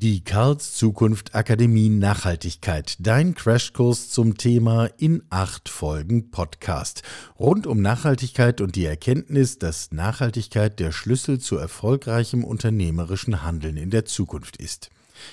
Die Karls Zukunft Akademie Nachhaltigkeit, dein Crashkurs zum Thema in acht Folgen Podcast. Rund um Nachhaltigkeit und die Erkenntnis, dass Nachhaltigkeit der Schlüssel zu erfolgreichem unternehmerischen Handeln in der Zukunft ist.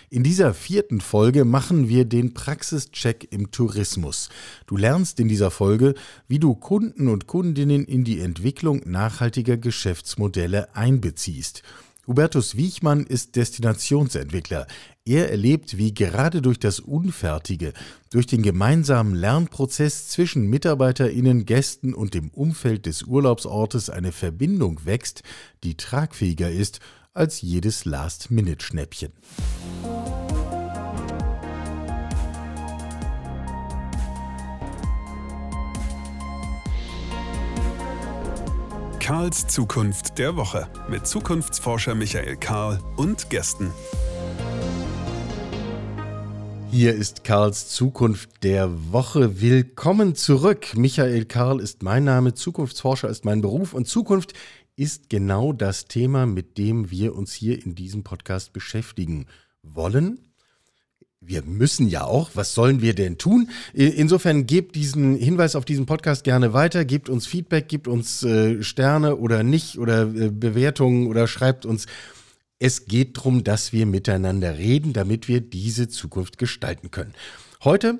In dieser vierten Folge machen wir den Praxischeck im Tourismus. Du lernst in dieser Folge, wie du Kunden und Kundinnen in die Entwicklung nachhaltiger Geschäftsmodelle einbeziehst. Hubertus Wiechmann ist Destinationsentwickler. Er erlebt, wie gerade durch das Unfertige, durch den gemeinsamen Lernprozess zwischen Mitarbeiterinnen, Gästen und dem Umfeld des Urlaubsortes eine Verbindung wächst, die tragfähiger ist als jedes Last-Minute-Schnäppchen. Karls Zukunft der Woche mit Zukunftsforscher Michael Karl und Gästen. Hier ist Karls Zukunft der Woche. Willkommen zurück. Michael Karl ist mein Name, Zukunftsforscher ist mein Beruf und Zukunft ist genau das Thema, mit dem wir uns hier in diesem Podcast beschäftigen wollen wir müssen ja auch, was sollen wir denn tun? Insofern gebt diesen Hinweis auf diesen Podcast gerne weiter, gebt uns Feedback, gebt uns äh, Sterne oder nicht oder äh, Bewertungen oder schreibt uns. Es geht darum, dass wir miteinander reden, damit wir diese Zukunft gestalten können. Heute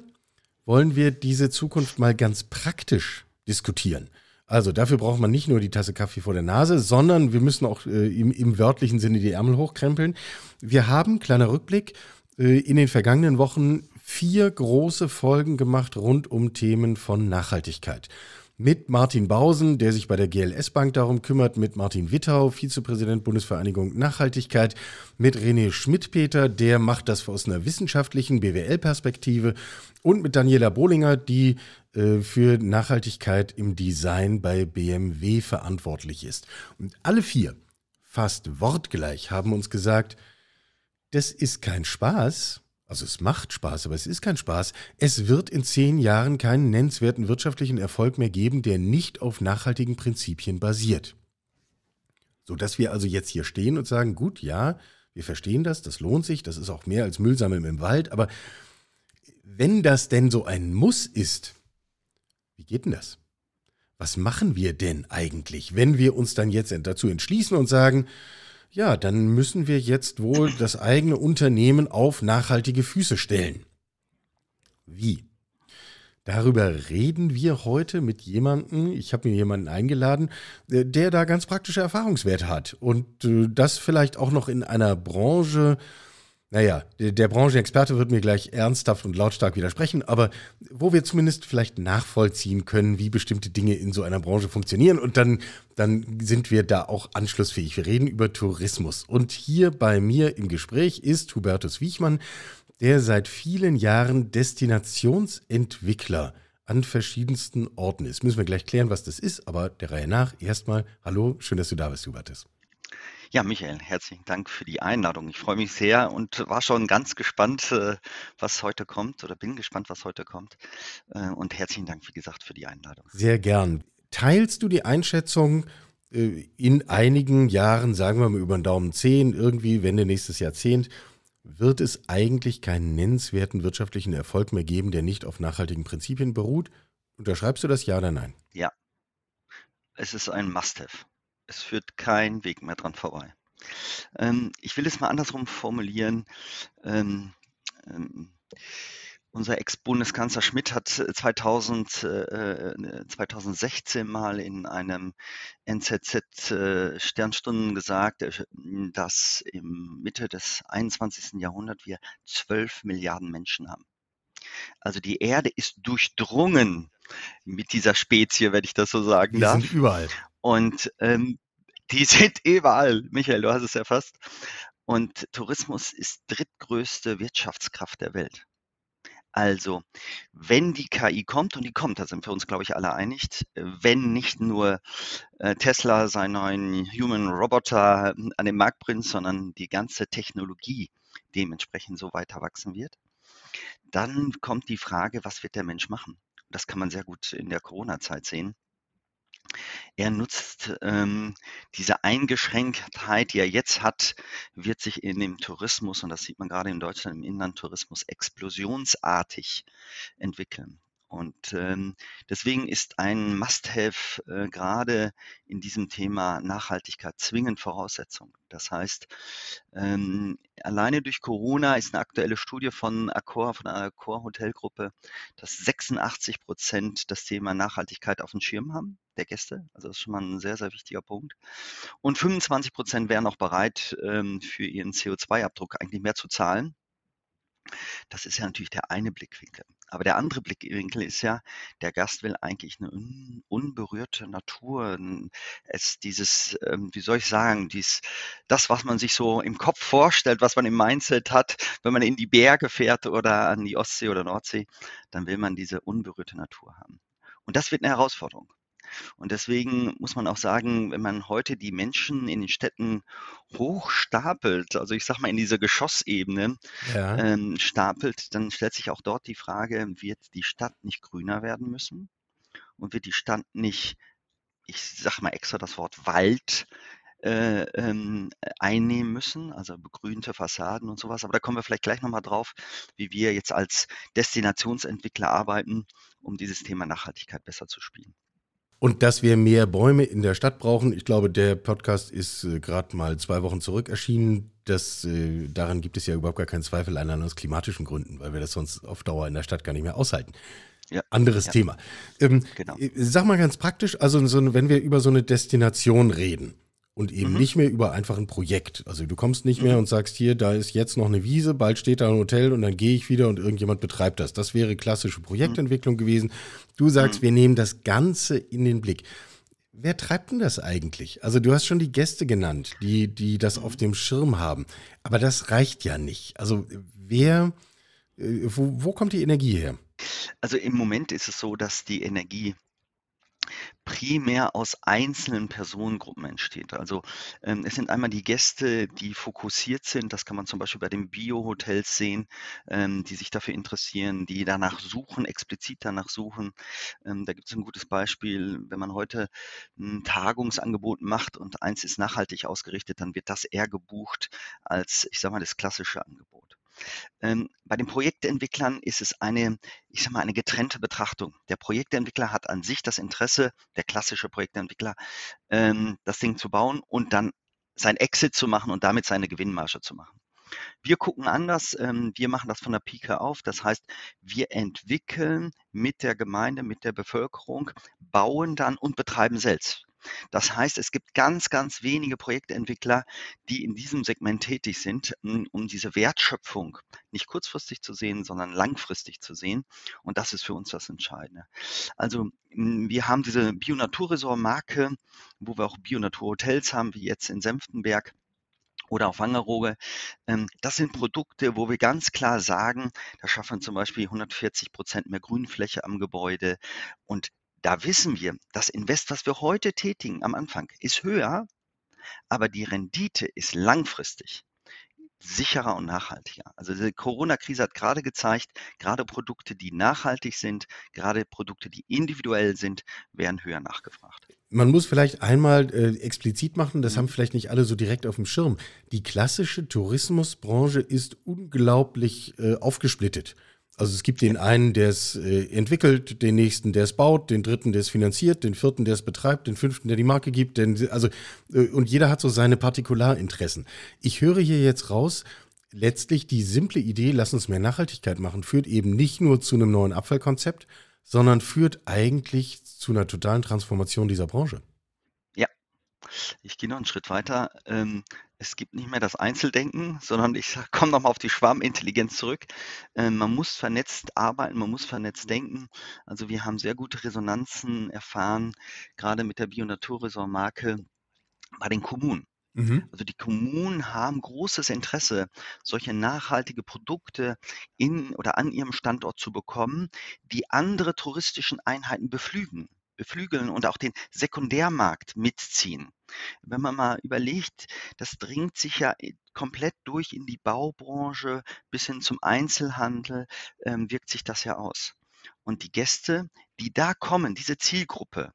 wollen wir diese Zukunft mal ganz praktisch diskutieren. Also dafür braucht man nicht nur die Tasse Kaffee vor der Nase, sondern wir müssen auch äh, im, im wörtlichen Sinne die Ärmel hochkrempeln. Wir haben, kleiner Rückblick, in den vergangenen Wochen vier große Folgen gemacht rund um Themen von Nachhaltigkeit. Mit Martin Bausen, der sich bei der GLS Bank darum kümmert, mit Martin Wittau, Vizepräsident Bundesvereinigung Nachhaltigkeit, mit René Schmidt-Peter, der macht das aus einer wissenschaftlichen BWL-Perspektive und mit Daniela Bohlinger, die äh, für Nachhaltigkeit im Design bei BMW verantwortlich ist. Und alle vier, fast wortgleich, haben uns gesagt, das ist kein Spaß. Also es macht Spaß, aber es ist kein Spaß. Es wird in zehn Jahren keinen nennenswerten wirtschaftlichen Erfolg mehr geben, der nicht auf nachhaltigen Prinzipien basiert. So dass wir also jetzt hier stehen und sagen, gut, ja, wir verstehen das, das lohnt sich, das ist auch mehr als Müllsammeln im Wald, aber wenn das denn so ein Muss ist, wie geht denn das? Was machen wir denn eigentlich, wenn wir uns dann jetzt dazu entschließen und sagen, ja, dann müssen wir jetzt wohl das eigene Unternehmen auf nachhaltige Füße stellen. Wie? Darüber reden wir heute mit jemandem, ich habe mir jemanden eingeladen, äh, der da ganz praktische Erfahrungswerte hat und äh, das vielleicht auch noch in einer Branche, naja, der, der Branchenexperte wird mir gleich ernsthaft und lautstark widersprechen, aber wo wir zumindest vielleicht nachvollziehen können, wie bestimmte Dinge in so einer Branche funktionieren und dann, dann sind wir da auch anschlussfähig. Wir reden über Tourismus und hier bei mir im Gespräch ist Hubertus Wiechmann, der seit vielen Jahren Destinationsentwickler an verschiedensten Orten ist. Müssen wir gleich klären, was das ist, aber der Reihe nach erstmal, hallo, schön, dass du da bist, Hubertus. Ja, Michael, herzlichen Dank für die Einladung. Ich freue mich sehr und war schon ganz gespannt, äh, was heute kommt oder bin gespannt, was heute kommt. Äh, und herzlichen Dank, wie gesagt, für die Einladung. Sehr gern. Teilst du die Einschätzung, äh, in einigen Jahren, sagen wir mal über den Daumen 10, irgendwie Wende nächstes Jahrzehnt, wird es eigentlich keinen nennenswerten wirtschaftlichen Erfolg mehr geben, der nicht auf nachhaltigen Prinzipien beruht? Unterschreibst du das ja oder nein? Ja, es ist ein Must-Have. Es führt kein Weg mehr dran vorbei. Ähm, ich will es mal andersrum formulieren. Ähm, ähm, unser Ex-Bundeskanzler Schmidt hat 2000, äh, 2016 mal in einem NZZ äh, gesagt, äh, dass im Mitte des 21. Jahrhunderts wir 12 Milliarden Menschen haben. Also die Erde ist durchdrungen mit dieser Spezie, wenn ich das so sagen darf. Die sind überall. Und ähm, die sind überall. Michael, du hast es erfasst. Und Tourismus ist drittgrößte Wirtschaftskraft der Welt. Also, wenn die KI kommt, und die kommt, da sind wir uns, glaube ich, alle einig, wenn nicht nur äh, Tesla seinen neuen Human Roboter hm, an den Markt bringt, sondern die ganze Technologie dementsprechend so weiter wachsen wird, dann kommt die Frage, was wird der Mensch machen? Das kann man sehr gut in der Corona-Zeit sehen. Er nutzt ähm, diese Eingeschränktheit, die er jetzt hat, wird sich in dem Tourismus, und das sieht man gerade in Deutschland im Inlandtourismus, explosionsartig entwickeln. Und ähm, deswegen ist ein Must-Have äh, gerade in diesem Thema Nachhaltigkeit zwingend Voraussetzung. Das heißt, ähm, alleine durch Corona ist eine aktuelle Studie von Accor, von einer Accor Hotelgruppe, dass 86 Prozent das Thema Nachhaltigkeit auf dem Schirm haben, der Gäste. Also das ist schon mal ein sehr, sehr wichtiger Punkt. Und 25 Prozent wären auch bereit, ähm, für ihren CO2-Abdruck eigentlich mehr zu zahlen. Das ist ja natürlich der eine Blickwinkel. Aber der andere Blickwinkel ist ja, der Gast will eigentlich eine un unberührte Natur. Es dieses, ähm, wie soll ich sagen, dies, das, was man sich so im Kopf vorstellt, was man im Mindset hat, wenn man in die Berge fährt oder an die Ostsee oder Nordsee, dann will man diese unberührte Natur haben. Und das wird eine Herausforderung. Und deswegen muss man auch sagen, wenn man heute die Menschen in den Städten hochstapelt, also ich sag mal in dieser Geschossebene Ja. ähm, stapelt, dann stellt sich auch dort die Frage, wird die Stadt nicht grüner werden müssen? Und wird die Stadt nicht, ich sag mal extra das Wort Wald, äh, ähm, einnehmen müssen, also begrünte Fassaden und sowas. Aber da kommen wir vielleicht gleich nochmal drauf, wie wir jetzt als Destinationsentwickler arbeiten, um dieses Thema Nachhaltigkeit besser zu spielen. Und dass wir mehr Bäume in der Stadt brauchen, ich glaube, der Podcast ist äh, gerade mal zwei Wochen zurück erschienen. Das, äh, daran gibt es ja überhaupt gar keinen Zweifel, allein aus klimatischen Gründen, weil wir das sonst auf Dauer in der Stadt gar nicht mehr aushalten. Ja, Anderes ja, Thema. Ähm, genau. äh, Sag mal ganz praktisch, also so, wenn wir über so eine Destination reden und eben Mhm. nicht mehr über einfach ein Projekt. Also du kommst nicht mehr Mhm. und sagst hier, da ist jetzt noch eine Wiese, bald steht da ein Hotel und dann gehe ich wieder und irgendjemand betreibt das. Das wäre klassische Projektentwicklung gewesen. Du sagst, Mhm. wir nehmen das Ganze in den Blick. Wer treibt denn das eigentlich? Also du hast schon die Gäste genannt, die, die das auf dem Schirm haben. Aber das reicht ja nicht. Also wer, äh, wo, wo kommt die Energie her? Also im Moment ist es so, dass die Energie primär aus einzelnen Personengruppen entsteht. Also ähm, es sind einmal die Gäste, die fokussiert sind. Das kann man zum Beispiel bei den Bio-Hotels sehen, ähm, die sich dafür interessieren, die danach suchen, explizit danach suchen. Ähm, da gibt es ein gutes Beispiel, wenn man heute ein Tagungsangebot macht und eins ist nachhaltig ausgerichtet, dann wird das eher gebucht als, ich sage mal, das klassische Angebot. Ähm, bei den Projektentwicklern ist es eine, ich sage mal, eine getrennte Betrachtung. Der Projektentwickler hat an sich das Interesse, der klassische Projektentwickler, ähm, das Ding zu bauen und dann sein Exit zu machen und damit seine Gewinnmarge zu machen. Wir gucken anders, ähm, wir machen das von der Pike auf. Das heißt, wir entwickeln mit der Gemeinde, mit der Bevölkerung, bauen dann und betreiben selbst. Das heißt, es gibt ganz, ganz wenige Projektentwickler, die in diesem Segment tätig sind, um diese Wertschöpfung nicht kurzfristig zu sehen, sondern langfristig zu sehen. Und das ist für uns das Entscheidende. Also wir haben diese Bio-Naturresort-Marke, wo wir auch Bio-Natur-Hotels haben, wie jetzt in Senftenberg oder auf Wangerooge. Ähm, Das sind Produkte, wo wir ganz klar sagen, da schaffen wir zum Beispiel 140 Prozent mehr Grünfläche am Gebäude. Und da wissen wir, das Invest, was wir heute tätigen am Anfang, ist höher, aber die Rendite ist langfristig sicherer und nachhaltiger. Also die Corona-Krise hat gerade gezeigt, gerade Produkte, die nachhaltig sind, gerade Produkte, die individuell sind, werden höher nachgefragt. Man muss vielleicht einmal äh, explizit machen, das Mhm. haben vielleicht nicht alle so direkt auf dem Schirm. Die klassische Tourismusbranche ist unglaublich äh, aufgesplittet. Also es gibt den einen, der es äh, entwickelt, den nächsten, der es baut, den dritten, der es finanziert, den vierten, der es betreibt, den fünften, der die Marke gibt. Den, also, äh, und jeder hat so seine Partikularinteressen. Ich höre hier jetzt raus, letztlich die simple Idee, lass uns mehr Nachhaltigkeit machen, führt eben nicht nur zu einem neuen Abfallkonzept, sondern führt eigentlich zu einer totalen Transformation dieser Branche. Ja, ich gehe noch einen Schritt weiter. Ähm, es gibt nicht mehr das Einzeldenken, sondern ich komme nochmal auf die Schwarmintelligenz zurück. Ähm, man muss vernetzt arbeiten, man muss vernetzt denken. Also wir haben sehr gute Resonanzen erfahren, gerade mit der Bio-Naturresort-Marke bei den Kommunen. Mhm. Also die Kommunen haben großes Interesse, solche nachhaltige Produkte in oder an ihrem Standort zu bekommen, die andere touristischen Einheiten beflügen, beflügeln und auch den Sekundärmarkt mitziehen. Wenn man mal überlegt, das dringt sich ja i- komplett durch in die Baubranche bis hin zum Einzelhandel, ähm, wirkt sich das ja aus. Und die Gäste, die da kommen, diese Zielgruppe,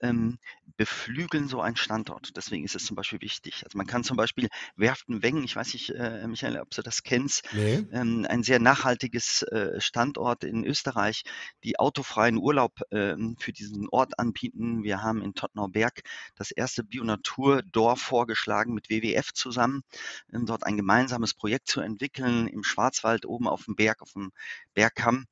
ähm, beflügeln so einen Standort. Deswegen ist es zum Beispiel wichtig. Also man kann zum Beispiel Werften Wengen, ich weiß nicht, äh, Michael, ob du das kennst, Nee. ähm, ein sehr nachhaltiges äh, Standort in Österreich, die autofreien Urlaub ähm, für diesen Ort anbieten. Wir haben in Tottenauberg das erste Bionaturdorf vorgeschlagen mit WWF zusammen, ähm, dort ein gemeinsames Projekt zu entwickeln im Schwarzwald oben auf dem Berg, auf dem Bergkamm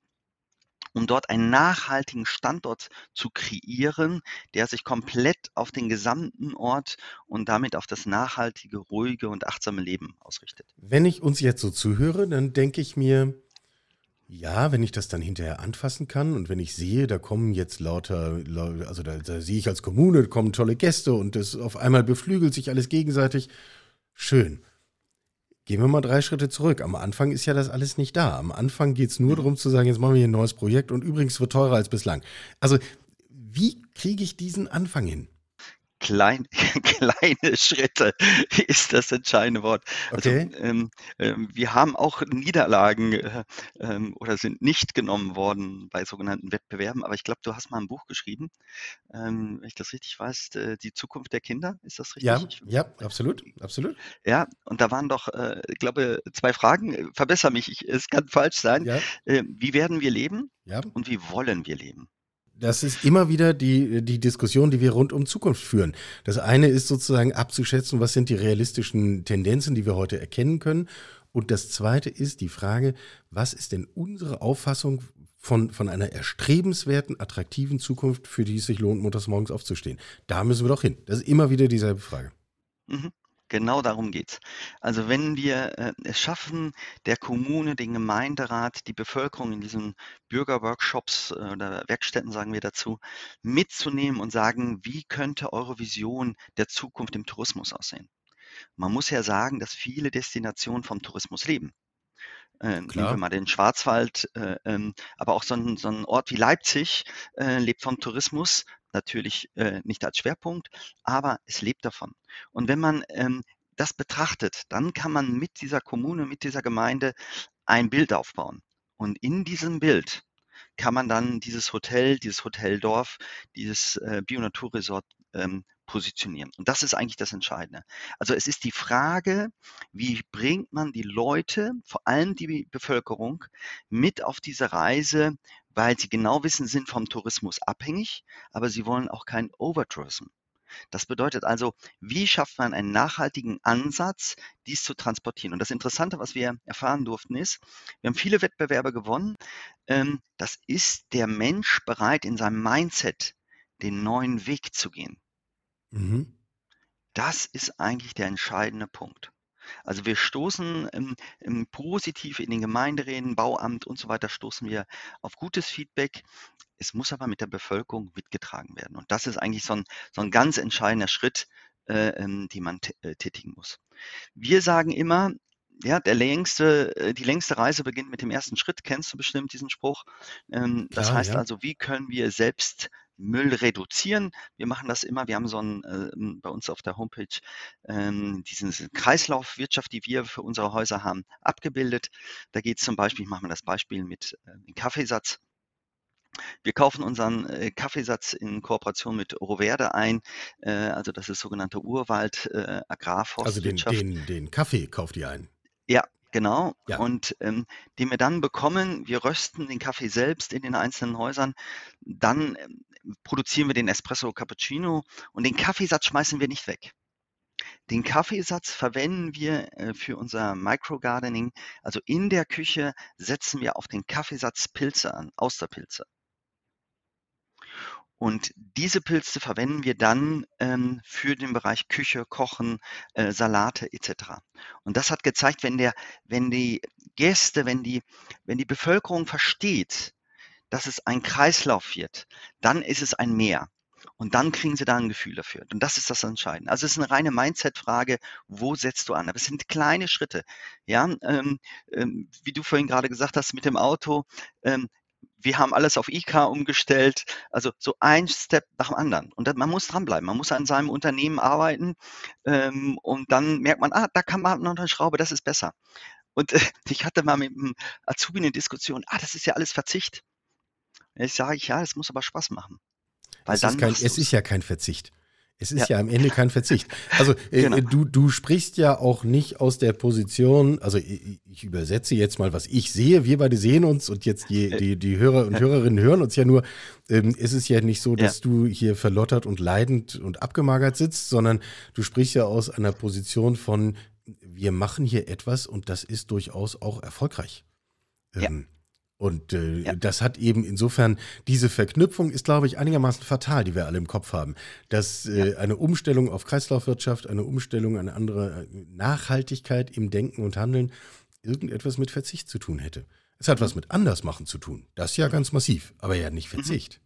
um dort einen nachhaltigen Standort zu kreieren, der sich komplett auf den gesamten Ort und damit auf das nachhaltige, ruhige und achtsame Leben ausrichtet. Wenn ich uns jetzt so zuhöre, dann denke ich mir, ja, wenn ich das dann hinterher anfassen kann und wenn ich sehe, da kommen jetzt lauter, lau- also da, da sehe ich als Kommune, kommen tolle Gäste und das auf einmal beflügelt sich alles gegenseitig. Schön. Gehen wir mal drei Schritte zurück. Am Anfang ist ja das alles nicht da. Am Anfang geht es nur darum zu sagen, jetzt machen wir hier ein neues Projekt und übrigens wird teurer als bislang. Also, wie kriege ich diesen Anfang hin? Klein, kleine Schritte ist das entscheidende Wort. Also Okay. ähm, ähm, wir haben auch Niederlagen äh, ähm, oder sind nicht genommen worden bei sogenannten Wettbewerben, aber ich glaube, du hast mal ein Buch geschrieben, ähm, wenn ich das richtig weiß, äh, die Zukunft der Kinder, ist das Ja, richtig? Ich, ja, absolut, absolut. ja, und da waren doch, äh, ich glaube, zwei Fragen. Äh, Verbessere mich, ich, es kann falsch sein. Ja, Äh, wie werden wir leben ja. und wie wollen wir leben? Das ist immer wieder die, die Diskussion, die wir rund um Zukunft führen. Das eine ist sozusagen abzuschätzen, was sind die realistischen Tendenzen, die wir heute erkennen können. Und das zweite ist die Frage, was ist denn unsere Auffassung von, von einer erstrebenswerten, attraktiven Zukunft, für die es sich lohnt, montags morgens aufzustehen? Da müssen wir doch hin. Das ist immer wieder dieselbe Frage. Mhm. Genau darum geht's. Also wenn wir äh, es schaffen, der Kommune, den Gemeinderat, die Bevölkerung in diesen Bürgerworkshops äh, oder Werkstätten, sagen wir dazu, mitzunehmen und sagen, wie könnte eure Vision der Zukunft im Tourismus aussehen? Man muss ja sagen, dass viele Destinationen vom Tourismus leben. Äh, nehmen wir mal den Schwarzwald, äh, ähm, aber auch so ein, so ein Ort wie Leipzig äh, lebt vom Tourismus, natürlich äh, nicht als Schwerpunkt, aber es lebt davon. Und wenn man ähm, das betrachtet, dann kann man mit dieser Kommune, mit dieser Gemeinde ein Bild aufbauen. Und in diesem Bild kann man dann dieses Hotel, dieses Hoteldorf, dieses äh, Bionaturresort ähm, positionieren. Und das ist eigentlich das Entscheidende. Also es ist die Frage, wie bringt man die Leute, vor allem die Bevölkerung, mit auf diese Reise, weil sie genau wissen, sind vom Tourismus abhängig, aber sie wollen auch keinen Overtourism. Das bedeutet also, wie schafft man einen nachhaltigen Ansatz, dies zu transportieren? Und das Interessante, was wir erfahren durften, ist, wir haben viele Wettbewerbe gewonnen. Ähm, das ist der Mensch bereit, in seinem Mindset den neuen Weg zu gehen. Mhm. Das ist eigentlich der entscheidende Punkt. Also wir stoßen ähm, ähm, positiv in den Gemeinderäten, Bauamt und so weiter, stoßen wir auf gutes Feedback. Es muss aber mit der Bevölkerung mitgetragen werden. Und das ist eigentlich so ein, so ein ganz entscheidender Schritt, äh, ähm, den man äh, tätigen muss. Wir sagen immer, ja, der längste, äh, die längste Reise beginnt mit dem ersten Schritt. Kennst du bestimmt diesen Spruch? Ähm, das Klar, heißt ja. also, wie können wir selbst Müll reduzieren? Wir machen das immer. Wir haben so ein, äh, bei uns auf der Homepage ähm, diese Kreislaufwirtschaft, die wir für unsere Häuser haben, abgebildet. Da geht es zum Beispiel, ich mache mal das Beispiel mit äh, dem Kaffeesatz. Wir kaufen unseren äh, Kaffeesatz in Kooperation mit Roverde ein. Äh, also das ist sogenannte Urwald, äh, Also den, den, den Kaffee kauft ihr ein. Ja, genau. Ja. Und ähm, den wir dann bekommen, wir rösten den Kaffee selbst in den einzelnen Häusern, dann ähm, produzieren wir den Espresso Cappuccino und den Kaffeesatz schmeißen wir nicht weg. Den Kaffeesatz verwenden wir äh, für unser Microgardening. Also in der Küche setzen wir auf den Kaffeesatz Pilze an, Austerpilze. Und diese Pilze verwenden wir dann ähm, für den Bereich Küche, Kochen, äh, Salate etc. Und das hat gezeigt, wenn der, wenn die Gäste, wenn die, wenn die Bevölkerung versteht, dass es ein Kreislauf wird, dann ist es ein Meer. Und dann kriegen sie da ein Gefühl dafür. Und das ist das Entscheidende. Also es ist eine reine Mindset-Frage, wo setzt du an? Aber es sind kleine Schritte. Ja, ähm, ähm, wie du vorhin gerade gesagt hast mit dem Auto, ähm, wir haben alles auf IK umgestellt, also so ein Step nach dem anderen. Und man muss dranbleiben, man muss an seinem Unternehmen arbeiten ähm, und dann merkt man, ah, da kann man noch eine Schraube, das ist besser. Und äh, ich hatte mal mit einem Azubi eine Diskussion, ah, das ist ja alles Verzicht. Jetzt sage ich, ja, das muss aber Spaß machen. Weil es, dann ist kein, es ist ja kein Verzicht. Es ist Ja. ja, am Ende kein Verzicht. Also äh, Genau. du, du sprichst ja auch nicht aus der Position, also ich, ich übersetze jetzt mal, was ich sehe. Wir beide sehen uns und jetzt die, die, die Hörer und Hörerinnen hören uns ja nur. Ähm, es ist ja nicht so, dass du hier verlottert und leidend und abgemagert sitzt, sondern du sprichst ja aus einer Position von, wir machen hier etwas und das ist durchaus auch erfolgreich. Ja. Ähm, Und äh, Ja. das hat eben insofern, diese Verknüpfung ist, glaube ich, einigermaßen fatal, die wir alle im Kopf haben. Dass äh, eine Umstellung auf Kreislaufwirtschaft, eine Umstellung, eine andere äh, Nachhaltigkeit im Denken und Handeln irgendetwas mit Verzicht zu tun hätte. Es hat was mit Andersmachen zu tun. Das ja ganz massiv, aber ja nicht Verzicht.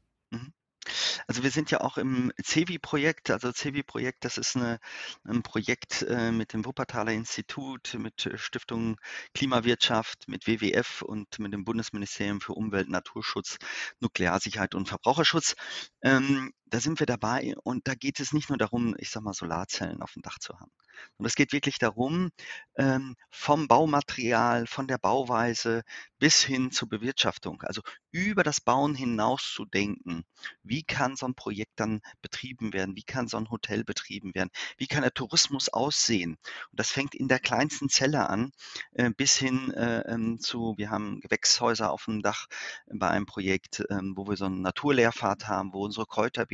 Also wir sind ja auch im CEVI-Projekt. Also CEVI-Projekt, das ist eine, ein Projekt äh, mit dem Wuppertaler Institut, mit äh, Stiftung Klimawirtschaft, mit WWF und mit dem Bundesministerium für Umwelt, Naturschutz, Nuklearsicherheit und Verbraucherschutz. Ähm, da sind wir dabei und da geht es nicht nur darum, ich sag mal, Solarzellen auf dem Dach zu haben. Und es geht wirklich darum, ähm, vom Baumaterial, von der Bauweise bis hin zur Bewirtschaftung, also über das Bauen hinaus zu denken. Wie kann so ein Projekt dann betrieben werden? Wie kann so ein Hotel betrieben werden? Wie kann der Tourismus aussehen? Und das fängt in der kleinsten Zelle an, äh, bis hin äh, ähm, zu, wir haben Gewächshäuser auf dem Dach bei einem Projekt, ähm, wo wir so einen Naturlehrpfad haben, wo unsere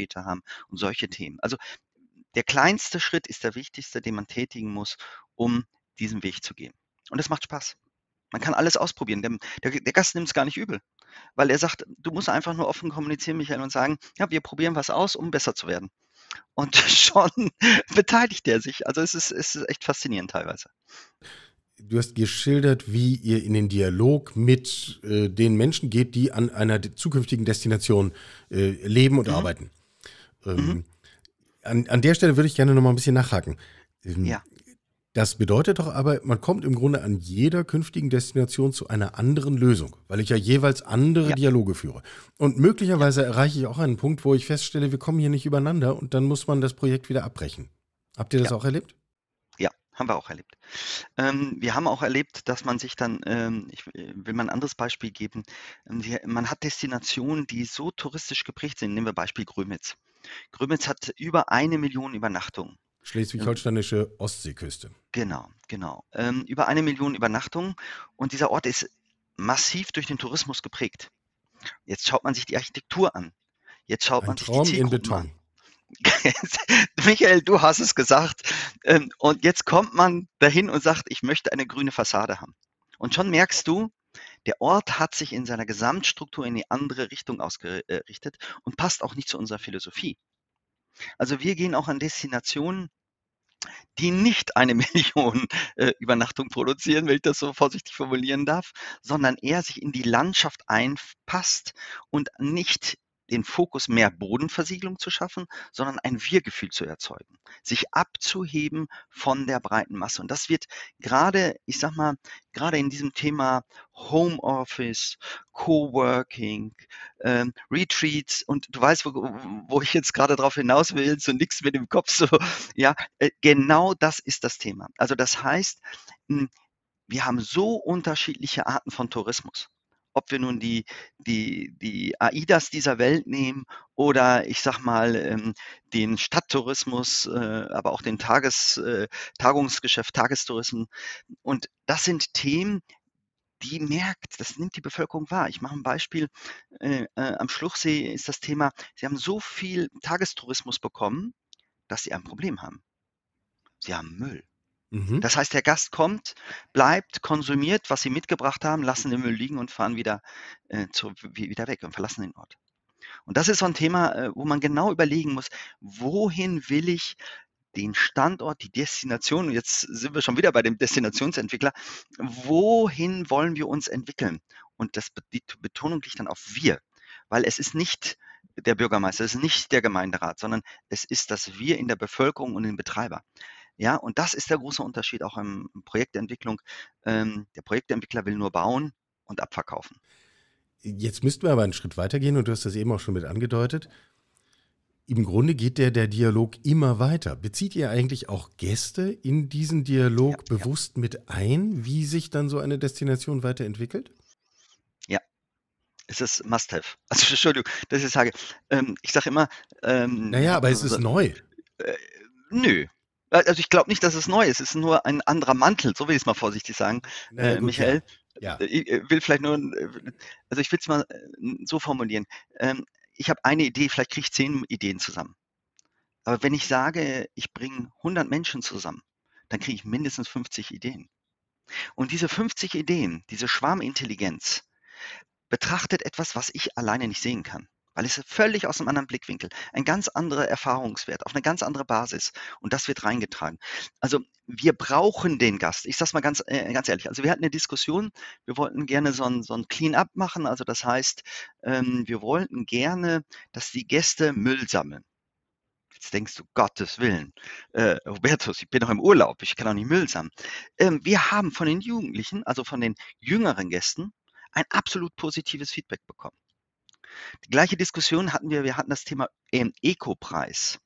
Kräuterbeete haben und solche Themen. Also der kleinste Schritt ist der wichtigste, den man tätigen muss, um diesen Weg zu gehen. Und es macht Spaß. Man kann alles ausprobieren. Der, der, der Gast nimmt es gar nicht übel, weil er sagt, du musst einfach nur offen kommunizieren, Michael, und sagen, ja, wir probieren was aus, um besser zu werden. Und schon beteiligt er sich. Also es ist, es ist echt faszinierend teilweise. Du hast geschildert, wie ihr in den Dialog mit äh, den Menschen geht, die an einer zukünftigen Destination äh, leben und Mhm. arbeiten. Ähm, Mhm. an, an der Stelle würde ich gerne noch mal ein bisschen nachhaken. Ähm, Ja. Das bedeutet doch aber, man kommt im Grunde an jeder künftigen Destination zu einer anderen Lösung, weil ich ja jeweils andere Ja. Dialoge führe. Und möglicherweise erreiche ich auch einen Punkt, wo ich feststelle, wir kommen hier nicht übereinander und dann muss man das Projekt wieder abbrechen. Habt ihr das Ja. auch erlebt? Ja, haben wir auch erlebt. Ähm, wir haben auch erlebt, dass man sich dann, ähm, ich äh, will mal ein anderes Beispiel geben, ähm, man hat Destinationen, die so touristisch geprägt sind. Nehmen wir Beispiel Grömitz. Grömitz hat über eine Million Übernachtungen. Schleswig-Holsteinische Ostseeküste. Genau, genau. Ähm, über eine Million Übernachtungen und dieser Ort ist massiv durch den Tourismus geprägt. Jetzt schaut man sich die Architektur an. Jetzt schaut Ein man sich Traum die in Zielgruppen an. Beton. Michael, du hast es gesagt. Ähm, und jetzt kommt man dahin und sagt, ich möchte eine grüne Fassade haben. Und schon merkst du, der Ort hat sich in seiner Gesamtstruktur in die andere Richtung ausgerichtet und passt auch nicht zu unserer Philosophie. Also wir gehen auch an Destinationen, die nicht eine Million äh, Übernachtung produzieren, wenn ich das so vorsichtig formulieren darf, sondern eher sich in die Landschaft einpasst und nicht den Fokus mehr Bodenversiegelung zu schaffen, sondern ein Wir-Gefühl zu erzeugen, sich abzuheben von der breiten Masse. Und das wird gerade, ich sag mal, gerade in diesem Thema Homeoffice, Coworking, ähm, Retreats und du weißt, wo, wo ich jetzt gerade drauf hinaus will, so nichts mit dem Kopf, so, ja, äh, genau das ist das Thema. Also das heißt, wir haben so unterschiedliche Arten von Tourismus ob wir nun die, die, die AIDAs dieser Welt nehmen oder ich sag mal ähm, den Stadttourismus, äh, aber auch den Tages, äh, Tagungsgeschäft, Tagestourismus. Und das sind Themen, die merkt, das nimmt die Bevölkerung wahr. Ich mache ein Beispiel. Äh, äh, am Schluchsee ist das Thema, sie haben so viel Tagestourismus bekommen, dass sie ein Problem haben. Sie haben Müll. Mhm. Das heißt, der Gast kommt, bleibt, konsumiert, was sie mitgebracht haben, lassen den Müll liegen und fahren wieder, äh, zu, wie- wieder weg und verlassen den Ort. Und das ist so ein Thema, äh, wo man genau überlegen muss, wohin will ich den Standort, die Destination, jetzt sind wir schon wieder bei dem Destinationsentwickler, wohin wollen wir uns entwickeln? Und das, die Betonung liegt dann auf wir, weil es ist nicht der Bürgermeister, es ist nicht der Gemeinderat, sondern es ist das Wir in der Bevölkerung und den Betreiber. Ja, und das ist der große Unterschied auch in Projektentwicklung. Ähm, der Projektentwickler will nur bauen und abverkaufen. Jetzt müssten wir aber einen Schritt weitergehen und du hast das eben auch schon mit angedeutet. Im Grunde geht der, der Dialog immer weiter. Bezieht ihr eigentlich auch Gäste in diesen Dialog Ja, ja. bewusst mit ein, wie sich dann so eine Destination weiterentwickelt? Es ist Must-Have. Also Entschuldigung, dass ich sage. Ähm, ich sage immer. Ähm, naja, aber es ist neu. Äh, nö. Also ich glaube nicht, dass es neu ist. Es ist nur ein anderer Mantel, so will ich es mal vorsichtig sagen, naja, äh, gut, Michael. Ja. ja. Ich will vielleicht nur, also ich will es mal so formulieren. Ähm, ich habe eine Idee, vielleicht kriege ich zehn Ideen zusammen. Aber wenn ich sage, ich bringe 100 Menschen zusammen, dann kriege ich mindestens 50 Ideen. Und diese 50 Ideen, diese Schwarmintelligenz, betrachtet etwas, was ich alleine nicht sehen kann. Weil es völlig aus einem anderen Blickwinkel, ein ganz anderer Erfahrungswert, auf eine ganz andere Basis. Und das wird reingetragen. Also wir brauchen den Gast. Ich sage es mal ganz, äh, ganz ehrlich. Also wir hatten eine Diskussion, wir wollten gerne so ein, so ein Clean-up machen. Also das heißt, ähm, wir wollten gerne, dass die Gäste Müll sammeln. Jetzt denkst du, Gottes Willen, äh, Hubertus, ich bin noch im Urlaub, ich kann auch nicht Müll sammeln. Ähm, wir haben von den Jugendlichen, also von den jüngeren Gästen, ein absolut positives Feedback bekommen. Die gleiche Diskussion hatten wir, wir hatten das Thema ähm, Eco-Preis.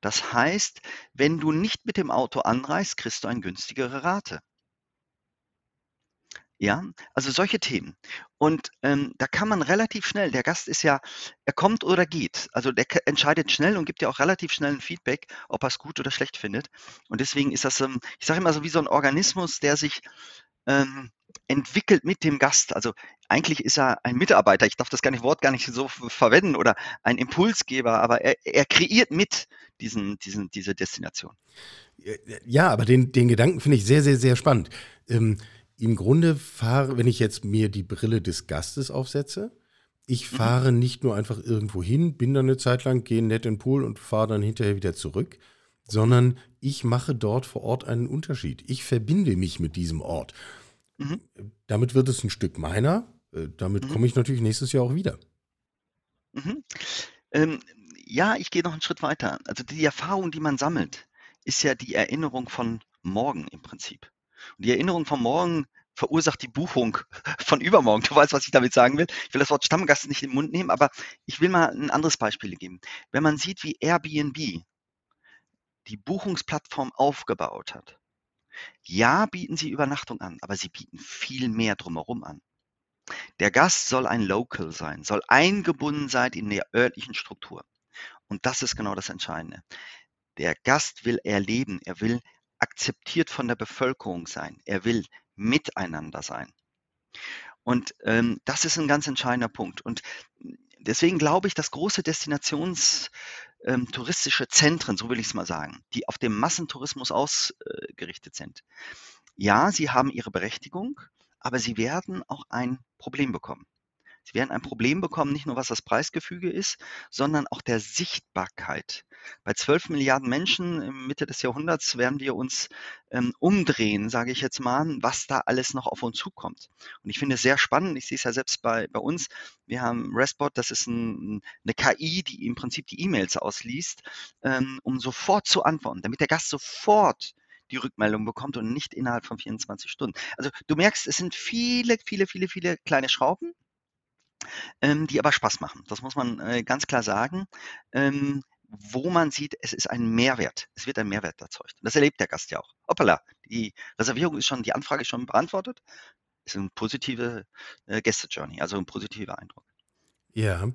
Das heißt, wenn du nicht mit dem Auto anreist, kriegst du eine günstigere Rate. Ja, also solche Themen. Und ähm, da kann man relativ schnell, der Gast ist ja, er kommt oder geht. Also der entscheidet schnell und gibt ja auch relativ schnell ein Feedback, ob er es gut oder schlecht findet. Und deswegen ist das, ähm, ich sage immer so wie so ein Organismus, der sich ähm, entwickelt mit dem Gast. Also eigentlich ist er ein Mitarbeiter. Ich darf das gar nicht, Wort gar nicht so verwenden oder ein Impulsgeber, aber er, er kreiert mit diesen, diesen, diese Destination. Ja, aber den, den Gedanken finde ich sehr, sehr, sehr spannend. Ähm, im Grunde fahre, wenn ich jetzt mir die Brille des Gastes aufsetze, ich mhm. fahre mhm. nicht nur einfach irgendwo hin, bin dann eine Zeit lang, gehe nett in den Pool und fahre dann hinterher wieder zurück, sondern ich mache dort vor Ort einen Unterschied. Ich verbinde mich mit diesem Ort. Mhm. Damit wird es ein Stück meiner. Äh, damit mhm. komme ich natürlich nächstes Jahr auch wieder. Mhm. Ähm, ja, ich gehe noch einen Schritt weiter. Also die Erfahrung, die man sammelt, ist ja die Erinnerung von morgen im Prinzip. Und die Erinnerung von morgen verursacht die Buchung von übermorgen. Du weißt, was ich damit sagen will. Ich will das Wort Stammgast nicht in den Mund nehmen, aber ich will mal ein anderes Beispiel geben. Wenn man sieht, wie Airbnb die Buchungsplattform aufgebaut hat. Ja, bieten sie Übernachtung an, aber sie bieten viel mehr drumherum an. Der Gast soll ein Local sein, soll eingebunden sein in der örtlichen Struktur. Und das ist genau das Entscheidende. Der Gast will erleben, er will akzeptiert von der Bevölkerung sein. Er will miteinander sein. Und ähm, das ist ein ganz entscheidender Punkt. Und deswegen glaube ich, dass große Destinationstouristische ähm, Zentren, so will ich es mal sagen, die auf dem Massentourismus ausgerichtet sind, ja, sie haben ihre Berechtigung, aber sie werden auch ein Problem bekommen. Sie werden ein Problem bekommen, nicht nur was das Preisgefüge ist, sondern auch der Sichtbarkeit. Bei 12 Milliarden Menschen Mitte des Jahrhunderts werden wir uns ähm, umdrehen, sage ich jetzt mal, was da alles noch auf uns zukommt. Und ich finde es sehr spannend. Ich sehe es ja selbst bei, bei uns. Wir haben Respot, das ist ein, eine KI, die im Prinzip die E-Mails ausliest, ähm, um sofort zu antworten, damit der Gast sofort die Rückmeldung bekommt und nicht innerhalb von 24 Stunden. Also du merkst, es sind viele, viele, viele, viele kleine Schrauben, ähm, die aber Spaß machen. Das muss man äh, ganz klar sagen. Ähm, wo man sieht, es ist ein Mehrwert. Es wird ein Mehrwert erzeugt. Das erlebt der Gast ja auch. Hoppala, die Reservierung ist schon, die Anfrage ist schon beantwortet. Ist eine positive äh, Gäste-Journey, also ein positiver Eindruck. Ja,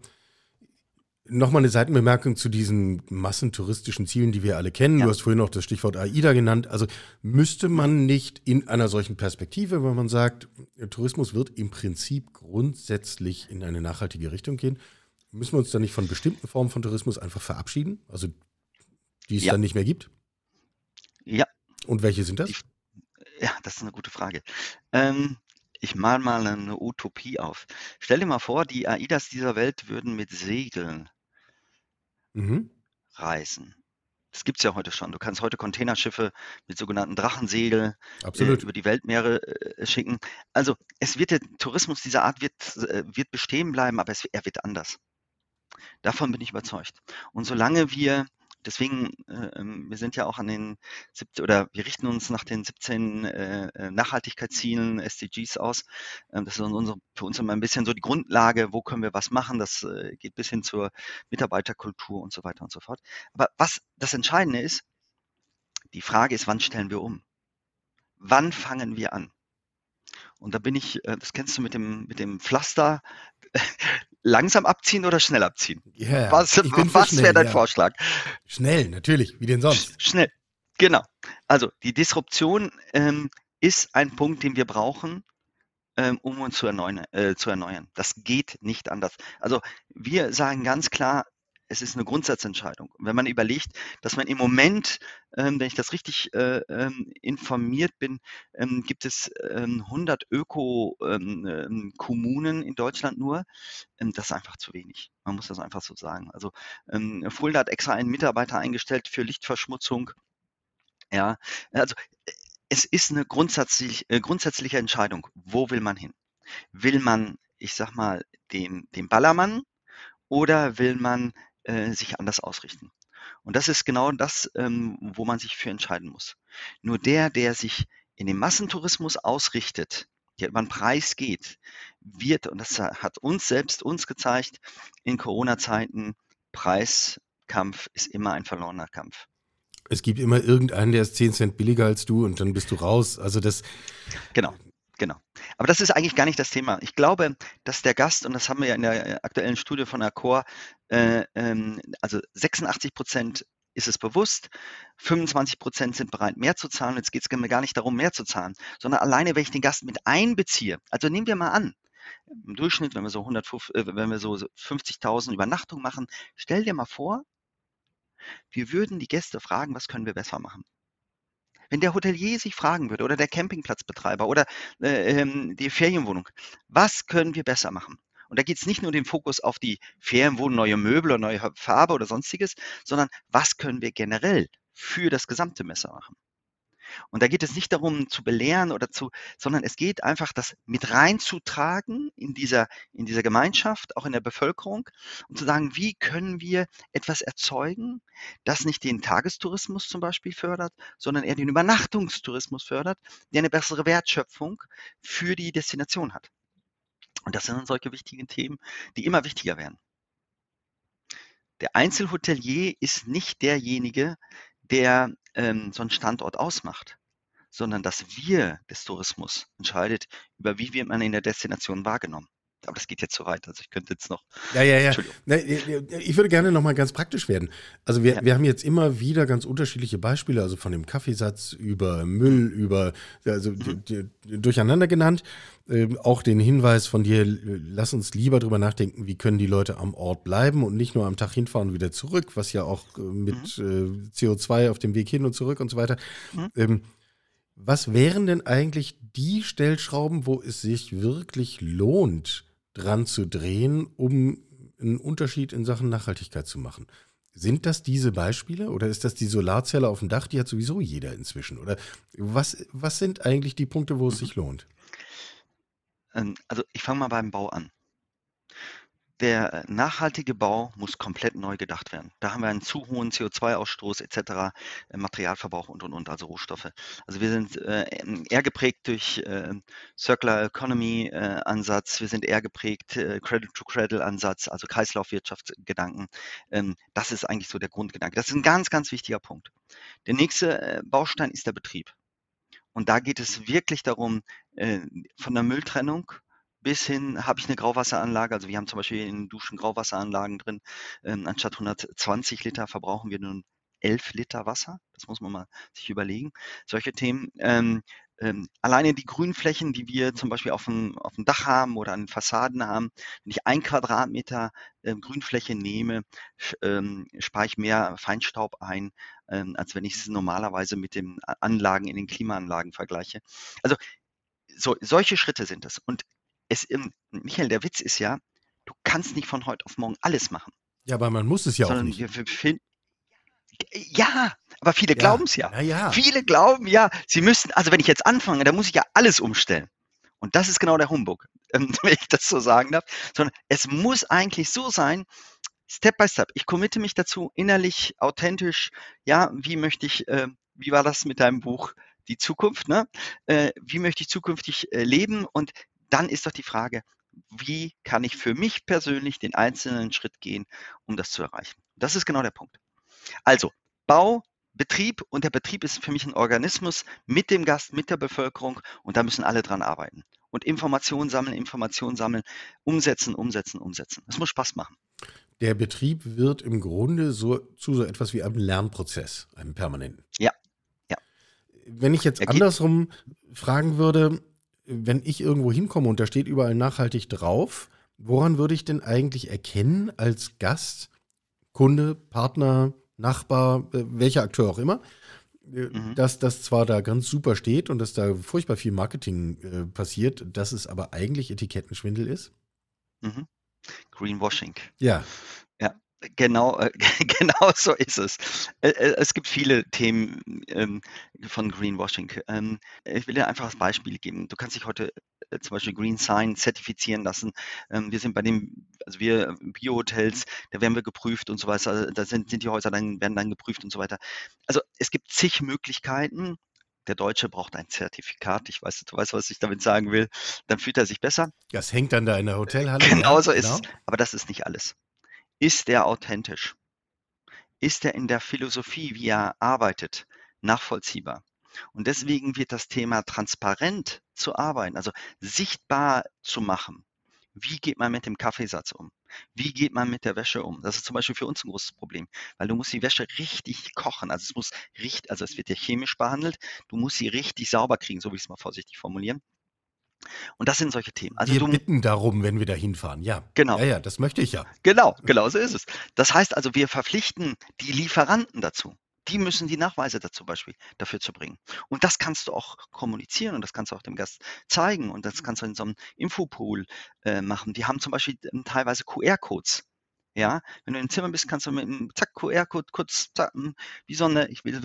Nochmal eine Seitenbemerkung zu diesen massentouristischen Zielen, die wir alle kennen. Ja. Du hast vorhin noch das Stichwort AIDA genannt. Also müsste man nicht in einer solchen Perspektive, wenn man sagt, Tourismus wird im Prinzip grundsätzlich in eine nachhaltige Richtung gehen, müssen wir uns dann nicht von bestimmten Formen von Tourismus einfach verabschieden? Also die es ja. dann nicht mehr gibt? Ja. Und welche sind das? ja, das ist eine gute Frage. Ähm, ich mal mal eine Utopie auf. Stell dir mal vor, die AIDAs dieser Welt würden mit Segeln Mhm. Reisen. Das gibt es ja heute schon. Du kannst heute Containerschiffe mit sogenannten Drachensegel äh, über die Weltmeere äh, schicken. Also es wird der Tourismus dieser Art wird, äh, wird bestehen bleiben, aber es, er wird anders. Davon bin ich überzeugt. Und solange wir deswegen, äh, ähm, wir sind ja auch an den 17 oder wir richten uns nach den 17 äh, äh, Nachhaltigkeitszielen, SDGs aus. Ähm, das ist unsere, für uns immer ein bisschen so die Grundlage, wo können wir was machen. Das äh, geht bis hin zur Mitarbeiterkultur und so weiter und so fort. Aber was das Entscheidende ist, die Frage ist, wann stellen wir um? Wann fangen wir an? Und da bin ich, äh, das kennst du mit dem, mit dem Pflaster, langsam abziehen oder schnell abziehen? Ja, Was, was wäre dein ja. Vorschlag? Schnell, natürlich, wie denn sonst? Schnell. Genau. Also die Disruption ähm, ist ein Punkt, den wir brauchen, ähm, um uns zu erneuern, äh, zu erneuern. Das geht nicht anders. Also wir sagen ganz klar, es ist eine Grundsatzentscheidung. Und wenn man überlegt, dass man im Moment, ähm, wenn ich das richtig äh, ähm, informiert bin, ähm, gibt es ähm, 100 Öko-Kommunen in Deutschland nur. Ähm, das ist einfach zu wenig. Man muss das einfach so sagen. Also ähm, Fulda hat extra einen Mitarbeiter eingestellt für Lichtverschmutzung. Ja, also es ist eine grundsätzlich, äh, grundsätzliche Entscheidung. Wo will man hin? Will man, ich sag mal, den, den Ballermann oder will man äh, sich anders ausrichten? Und das ist genau das, ähm, wo man sich für entscheiden muss. Nur der, der sich in den Massentourismus ausrichtet, der über den Preis geht, wird, und das hat uns selbst uns gezeigt, in Corona-Zeiten, Preiskampf ist immer ein verlorener Kampf. Es gibt immer irgendeinen, der ist 10 Cent billiger als du und dann bist du raus. Also das, Genau, genau. Aber das ist eigentlich gar nicht das Thema. Ich glaube, dass der Gast, und das haben wir ja in der äh, aktuellen Studie von Accor, äh, ähm, also 86 Prozent ist es bewusst, 25 Prozent sind bereit, mehr zu zahlen. Jetzt geht es mir gar nicht darum, mehr zu zahlen, sondern alleine, wenn ich den Gast mit einbeziehe. Also nehmen wir mal an, im Durchschnitt, wenn wir so 150, äh, so 50.000 Übernachtungen machen, stell dir mal vor, wir würden die Gäste fragen, was können wir besser machen? Wenn der Hotelier sich fragen würde oder der Campingplatzbetreiber oder äh, ähm, die Ferienwohnung, was können wir besser machen? Und da geht es nicht nur den Fokus auf die Ferienwohnung, neue Möbel oder neue Farbe oder sonstiges, sondern was können wir generell für das gesamte Messer machen? Und da geht es nicht darum zu belehren oder zu, sondern es geht einfach, das mit reinzutragen in dieser, in dieser Gemeinschaft, auch in der Bevölkerung und zu sagen, wie können wir etwas erzeugen, das nicht den Tagestourismus zum Beispiel fördert, sondern eher den Übernachtungstourismus fördert, der eine bessere Wertschöpfung für die Destination hat. Und das sind solche wichtigen Themen, die immer wichtiger werden. Der Einzelhotelier ist nicht derjenige, der ähm, so einen Standort ausmacht, sondern das Wir des Tourismus entscheidet, über wie wird man in der Destination wahrgenommen. Aber das geht jetzt zu weit. Also ich könnte jetzt noch. ja, ja, ja. Ich würde gerne nochmal ganz praktisch werden. Also wir, Ja. wir haben jetzt immer wieder ganz unterschiedliche Beispiele, also von dem Kaffeesatz über Müll, über also Mhm. durcheinander genannt. Ähm, auch den Hinweis von dir, lass uns lieber drüber nachdenken, wie können die Leute am Ort bleiben und nicht nur am Tag hinfahren und wieder zurück, was ja auch äh, mit äh, CO2 auf dem Weg hin und zurück und so weiter. Mhm. Ähm, was wären denn eigentlich die Stellschrauben, wo es sich wirklich lohnt, dran zu drehen, um einen Unterschied in Sachen Nachhaltigkeit zu machen? Sind das diese Beispiele oder ist das die Solarzelle auf dem Dach? Die hat sowieso jeder inzwischen. Oder was, was sind eigentlich die Punkte, wo es sich lohnt? Ähm, Also ich fange mal beim Bau an. Der äh, nachhaltige Bau muss komplett neu gedacht werden. Da haben wir einen zu hohen CO2-Ausstoß etc., äh, Materialverbrauch und und und, also Rohstoffe. Also wir sind äh, ähm, eher geprägt durch äh, Circular Economy äh, wir sind eher geprägt äh, Credit to Cradle Ansatz, also Kreislaufwirtschaftsgedanken. Ähm, das ist eigentlich so der Grundgedanke. Das ist ein ganz, ganz wichtiger Punkt. Der nächste äh, Baustein ist der Betrieb. Und da geht es wirklich darum, von der Mülltrennung bis hin, habe ich eine Grauwasseranlage, also wir haben zum Beispiel in Duschen Grauwasseranlagen drin, ähm, anstatt 120 Liter verbrauchen wir nun 11 Liter Wasser, das muss man mal sich überlegen. Solche Themen, ähm, ähm, alleine die Grünflächen, die wir zum Beispiel auf dem, auf dem Dach haben oder an den Fassaden haben, wenn ich ein Quadratmeter ähm, Grünfläche nehme, ähm, spare ich mehr Feinstaub ein, ähm, als wenn ich es normalerweise mit den Anlagen in den Klimaanlagen vergleiche. Also so, solche Schritte sind es. Und es, ähm, Michael, der Witz ist ja, du kannst nicht von heute auf morgen alles machen, Ja, aber man muss es ja auch nicht. wir wir befinden. Ja, aber viele Ja, glauben es ja. Ja, ja. Viele glauben ja, sie müssen, also wenn ich jetzt anfange, dann muss ich ja alles umstellen. Und das ist genau der Humbug, ähm, wenn ich das so sagen darf. Sondern es muss eigentlich so sein, Step by Step. Ich committe mich dazu, innerlich, authentisch. Ja, wie möchte ich, äh, wie war das mit deinem Buch Die Zukunft, ne? Äh, wie möchte ich zukünftig äh, leben? Und dann ist doch die Frage, wie kann ich für mich persönlich den einzelnen Schritt gehen, um das zu erreichen? Das ist genau der Punkt. Also, Bau, Betrieb und der Betrieb ist für mich ein Organismus mit dem Gast, mit der Bevölkerung und da müssen alle dran arbeiten. Und Informationen sammeln, Informationen sammeln, umsetzen, umsetzen, umsetzen. Es muss Spaß machen. Der Betrieb wird im Grunde so zu so etwas wie einem Lernprozess, einem permanenten. Ja, ja. Wenn ich jetzt Er andersrum fragen würde, wenn ich irgendwo hinkomme und da steht überall nachhaltig drauf, woran würde ich denn eigentlich erkennen als Gast, Kunde, Partner, Nachbar, äh, welcher Akteur auch immer, äh, Mhm. dass das zwar da ganz super steht und dass da furchtbar viel Marketing äh, passiert, dass es aber eigentlich Etikettenschwindel ist? Mhm. Greenwashing. Ja, Genau, äh, genau so ist es. Äh, äh, Es gibt viele Themen ähm, von Greenwashing. Ähm, ich will dir einfach ein Beispiel geben. Du kannst dich heute zum Beispiel Green Sign zertifizieren lassen. Ähm, wir sind bei dem, also wir Bio-Hotels, da werden wir geprüft und so weiter. Da sind, sind die Häuser dann, werden dann geprüft und so weiter. Also es gibt zig Möglichkeiten. Der Deutsche braucht ein Zertifikat. Ich weiß, du weißt, was ich damit sagen will. Dann fühlt er sich besser. das hängt dann da in der Hotelhalle. Genau ja, so ist es. Aber das ist nicht alles. Ist er authentisch? Ist er in der Philosophie, wie er arbeitet, nachvollziehbar? Und deswegen wird das Thema transparent zu arbeiten, also sichtbar zu machen. Wie geht man mit dem Kaffeesatz um? Wie geht man mit der Wäsche um? Das ist zum Beispiel für uns ein großes Problem, weil du musst die Wäsche richtig kochen. Also es muss richtig, also es wird ja chemisch behandelt. Du musst sie richtig sauber kriegen, so will ich es mal vorsichtig formulieren. Und das sind solche Themen. Also wir du, bitten darum, wenn wir da hinfahren. Ja. Genau. Ja, ja, das möchte ich ja. Genau, genau so ist es. Das heißt also, wir verpflichten die Lieferanten dazu. Die müssen die Nachweise dazu Beispiel dafür zu bringen. Und das kannst du auch kommunizieren und das kannst du auch dem Gast zeigen und das kannst du in so einem Infopool äh, machen. Die haben zum Beispiel ähm, teilweise QR-Codes. Ja, wenn du im Zimmer bist, kannst du mit einem Zack QR-Code kurz zack, hm, wie so eine, ich will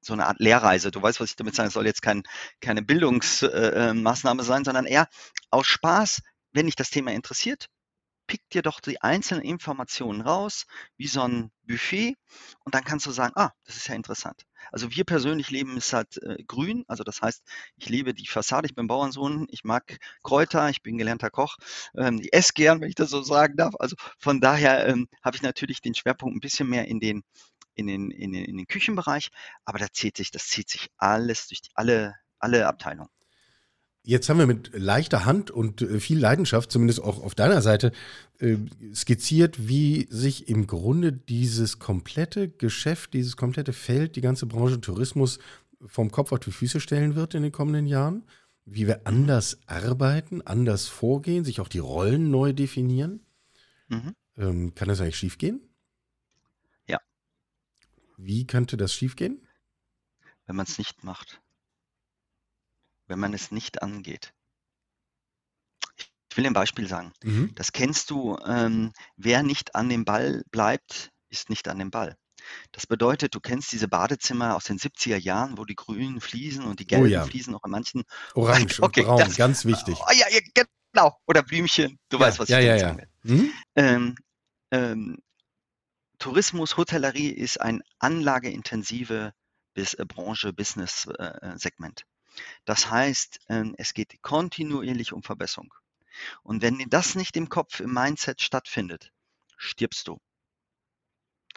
so eine Art Lehrreise. Du weißt, was ich damit sage. Es soll jetzt kein, keine Bildungsmaßnahme äh, sein, sondern eher aus Spaß, wenn dich das Thema interessiert, pick dir doch die einzelnen Informationen raus, wie so ein Buffet, und dann kannst du sagen, ah, das ist ja interessant. Also wir persönlich leben es halt äh, grün, also das heißt, ich liebe die Fassade, ich bin Bauernsohn, ich mag Kräuter, ich bin gelernter Koch, ähm, ich esse gern, wenn ich das so sagen darf. Also von daher ähm, habe ich natürlich den Schwerpunkt ein bisschen mehr in den in den, in den, in den Küchenbereich, aber da zieht sich, das zieht sich alles durch die, alle, alle Abteilungen. Jetzt haben wir mit leichter Hand und äh, viel Leidenschaft, zumindest auch auf deiner Seite, äh, skizziert, wie sich im Grunde dieses komplette Geschäft, dieses komplette Feld, die ganze Branche Tourismus vom Kopf auf die Füße stellen wird in den kommenden Jahren. Wie wir anders arbeiten, anders vorgehen, sich auch die Rollen neu definieren. Mhm. Ähm, kann das eigentlich schiefgehen? Ja. Wie könnte das schiefgehen? wenn man es nicht macht. Wenn man es nicht angeht. Ich will ein Beispiel sagen. Mhm. Das kennst du, ähm, wer nicht an dem Ball bleibt, ist nicht an dem Ball. Das bedeutet, du kennst diese Badezimmer aus den 70er Jahren, wo die grünen Fliesen und die gelben Oh ja. Fliesen noch in manchen. Orange Okay, und braun, das- ganz wichtig. Oh, ja, ja, genau. Oder Blümchen. Du weißt, was ja, ich ja, damit ja. sagen will. Mhm. Ähm, ähm, Tourismus, Hotellerie ist ein anlageintensive Bis, äh, Branche, Business-Segment. Das heißt, ähm, es geht kontinuierlich um Verbesserung. Und wenn das nicht im Kopf, im Mindset stattfindet, stirbst du.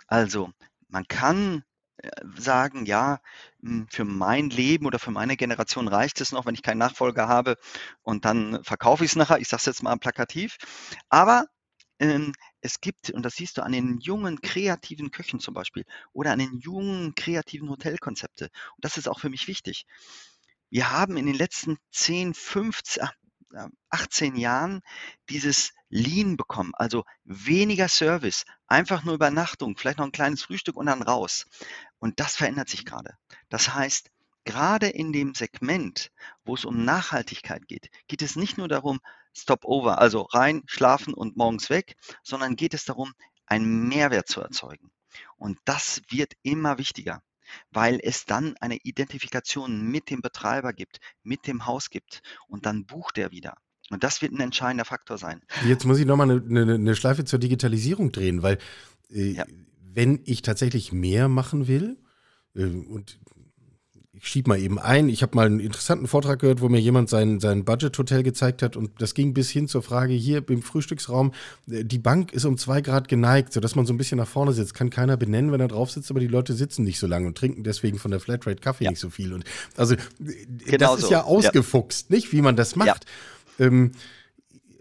Also, man kann äh, sagen, ja, m, für mein Leben oder für meine Generation reicht es noch, wenn ich keinen Nachfolger habe und dann verkaufe ich es nachher. Ich sage es jetzt mal plakativ. Aber ähm, es gibt, und das siehst du an den jungen kreativen Köchen zum Beispiel oder an den jungen kreativen Hotelkonzepte. Und das ist auch für mich wichtig. Wir haben in den letzten 10, 15, ach, äh, 18 Jahren dieses Lean bekommen, also weniger Service, einfach nur Übernachtung, vielleicht noch ein kleines Frühstück und dann raus. Und das verändert sich gerade. Das heißt, gerade in dem Segment, wo es um Nachhaltigkeit geht, geht es nicht nur darum, Stopover, also rein, schlafen und morgens weg, sondern geht es darum, einen Mehrwert zu erzeugen. Und das wird immer wichtiger, weil es dann eine Identifikation mit dem Betreiber gibt, mit dem Haus gibt und dann bucht er wieder. Und das wird ein entscheidender Faktor sein. Jetzt muss ich nochmal eine, eine, eine Schleife zur Digitalisierung drehen, weil äh, Ja. wenn ich tatsächlich mehr machen will, äh, und ich schieb mal eben ein, ich habe mal einen interessanten Vortrag gehört, wo mir jemand sein, sein Budget-Hotel gezeigt hat und das ging bis hin zur Frage hier im Frühstücksraum, äh, die Bank ist um zwei Grad geneigt, sodass man so ein bisschen nach vorne sitzt. Kann keiner benennen, wenn er drauf sitzt, aber die Leute sitzen nicht so lange und trinken deswegen von der Flatrate Kaffee Ja. nicht so viel. Und also äh, Genau das ist so, ja ja. ausgefuchst, nicht, wie man das macht. Ähm,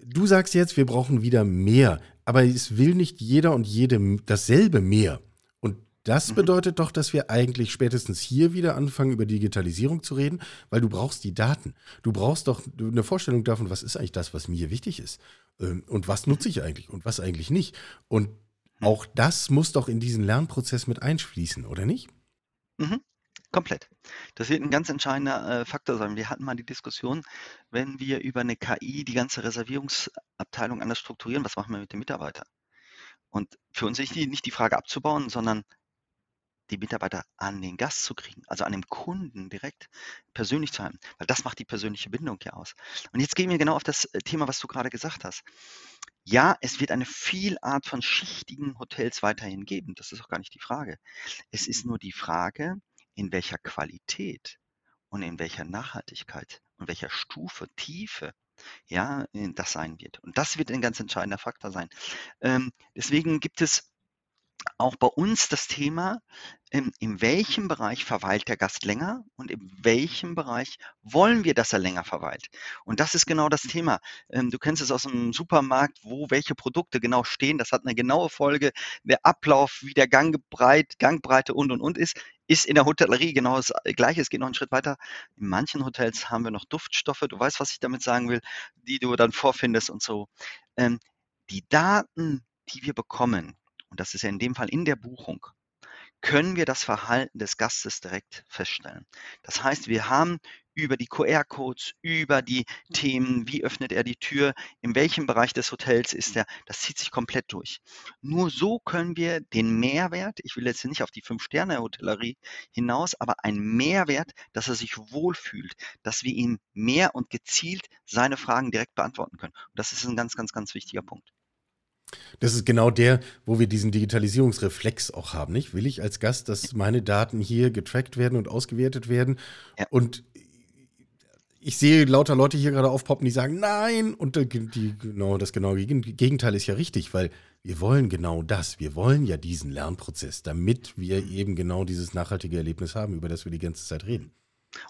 du sagst jetzt, wir brauchen wieder mehr, aber es will nicht jeder und jede dasselbe mehr. Das mhm. bedeutet doch, dass wir eigentlich spätestens hier wieder anfangen, über Digitalisierung zu reden, weil du brauchst die Daten. Du brauchst doch eine Vorstellung davon, was ist eigentlich das, was mir wichtig ist. Ähm, und was nutze ich eigentlich und was eigentlich nicht. Und mhm. auch das muss doch in diesen Lernprozess mit einfließen, oder nicht? Mhm. Komplett. Das wird ein ganz entscheidender äh, Faktor sein. Wir hatten mal die Diskussion, wenn wir über eine KI die ganze Reservierungsabteilung anders strukturieren, was machen wir mit den Mitarbeitern? Und für uns ist die, nicht die Frage abzubauen, sondern die Mitarbeiter an den Gast zu kriegen, also an dem Kunden direkt persönlich zu haben, weil das macht die persönliche Bindung ja aus. Und jetzt gehen wir genau auf das äh, Thema, was du gerade gesagt hast. Ja, es wird eine Vielart von schichtigen Hotels weiterhin geben. Das ist auch gar nicht die Frage. Es ist nur die Frage, in welcher Qualität und in welcher Nachhaltigkeit und welcher Stufe, Tiefe, ja, das sein wird. Und das wird ein ganz entscheidender Faktor sein. Ähm, deswegen gibt es auch bei uns das Thema, ähm, in welchem Bereich verweilt der Gast länger und in welchem Bereich wollen wir, dass er länger verweilt. Und das ist genau das Thema. Ähm, du kennst es aus dem Supermarkt, wo welche Produkte genau stehen. Das hat eine genaue Folge. Der Ablauf, wie der Gangbreit, Gangbreite und und und ist, ist in der Hotellerie genau das Gleiche. Es geht noch einen Schritt weiter. In manchen Hotels haben wir noch Duftstoffe. Du weißt, was ich damit sagen will, die du dann vorfindest und so. Ähm, die Daten, die wir bekommen, und das ist ja in dem Fall in der Buchung, können wir das Verhalten des Gastes direkt feststellen. Das heißt, wir haben über die QR-Codes, über die Themen, wie öffnet er die Tür, in welchem Bereich des Hotels ist er, das zieht sich komplett durch. Nur so können wir den Mehrwert, ich will jetzt nicht auf die Fünf-Sterne-Hotellerie hinaus, aber einen Mehrwert, dass er sich wohlfühlt, dass wir ihm mehr und gezielt seine Fragen direkt beantworten können. Und das ist ein ganz, ganz, ganz wichtiger Punkt. Das ist genau der, wo wir diesen Digitalisierungsreflex auch haben, nicht? Will ich als Gast, dass meine Daten hier getrackt werden und ausgewertet werden? Ja. Und ich sehe lauter Leute hier gerade aufpoppen, die sagen, nein! Und die, genau, das genaue Gegenteil ist ja richtig, weil wir wollen genau das. Wir wollen ja diesen Lernprozess, damit wir eben genau dieses nachhaltige Erlebnis haben, über das wir die ganze Zeit reden.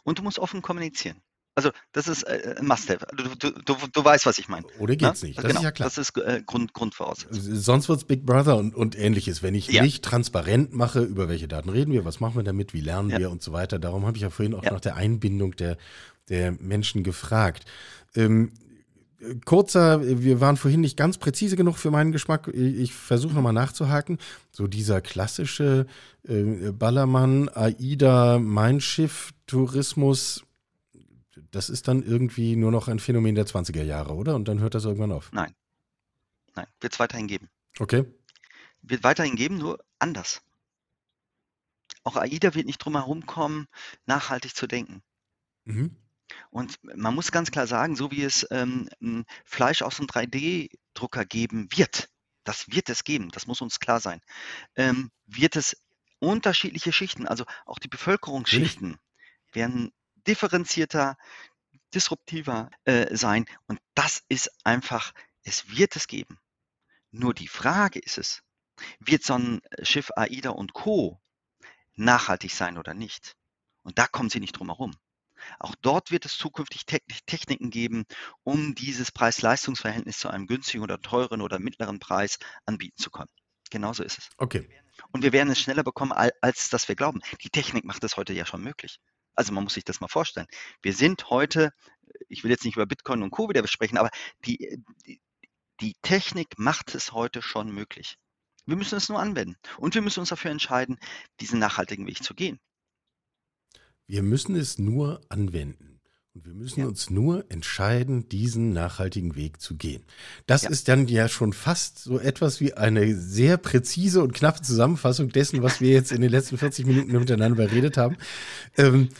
Und du musst offen kommunizieren. Also das ist äh, ein Must-Have. Du, du, du, du, weißt, was ich meine. Oder geht's Na? nicht? Das genau, ist ja klar. Das ist äh, Grund, Grundvoraussetzung. Sonst wird es Big Brother und, und ähnliches. Wenn ich ja. nicht transparent mache, über welche Daten reden wir, was machen wir damit, wie lernen ja. wir und so weiter. Darum habe ich ja vorhin auch ja. nach der Einbindung der, der Menschen gefragt. Ähm, kurzer, wir waren vorhin nicht ganz präzise genug für meinen Geschmack. Ich versuche nochmal nachzuhaken. So dieser klassische äh, Ballermann, AIDA, Mein Schiff, Tourismus das ist dann irgendwie nur noch ein Phänomen der 20er Jahre, oder? Und dann hört das irgendwann auf. Nein. Nein, wird es weiterhin geben. Okay. Wird weiterhin geben, nur anders. Auch AIDA wird nicht drum herum kommen, nachhaltig zu denken. Mhm. Und man muss ganz klar sagen, so wie es ähm, Fleisch aus einem 3D-Drucker geben wird, das wird es geben, das muss uns klar sein, ähm, wird es unterschiedliche Schichten, also auch die Bevölkerungsschichten werden differenzierter, disruptiver äh, sein. Und das ist einfach, es wird es geben. Nur die Frage ist es, wird so ein Schiff AIDA und Co. nachhaltig sein oder nicht? Und da kommen sie nicht drum herum. Auch dort wird es zukünftig Techniken geben, um dieses Preis-Leistungs-Verhältnis zu einem günstigen oder teuren oder mittleren Preis anbieten zu können. Genauso ist es. Okay. Und wir werden es schneller bekommen, als dass wir glauben. Die Technik macht es heute ja schon möglich. Also man muss sich das mal vorstellen. Wir sind heute, ich will jetzt nicht über Bitcoin und Co. wieder besprechen, aber die, die, die Technik macht es heute schon möglich. Wir müssen es nur anwenden. Und wir müssen uns dafür entscheiden, diesen nachhaltigen Weg zu gehen. Wir müssen es nur anwenden. Und wir müssen ja. uns nur entscheiden, diesen nachhaltigen Weg zu gehen. Das ja. ist dann ja schon fast so etwas wie eine sehr präzise und knappe Zusammenfassung dessen, was wir jetzt in den letzten 40 Minuten miteinander beredet haben. Ähm,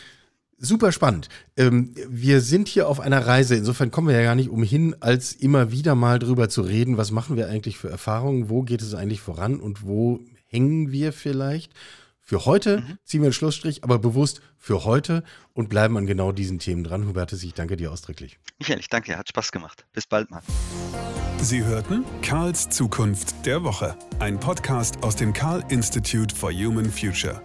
super spannend. Ähm, wir sind hier auf einer Reise. Insofern kommen wir ja gar nicht umhin, als immer wieder mal drüber zu reden, was machen wir eigentlich für Erfahrungen, wo geht es eigentlich voran und wo hängen wir vielleicht. Für heute mhm. ziehen wir einen Schlussstrich, aber bewusst für heute und bleiben an genau diesen Themen dran. Hubertus, ich danke dir ausdrücklich. Michael, ich danke, hat Spaß gemacht. Bis bald mal. Sie hörten Karls Zukunft der Woche, ein Podcast aus dem Karl Institute for Human Future.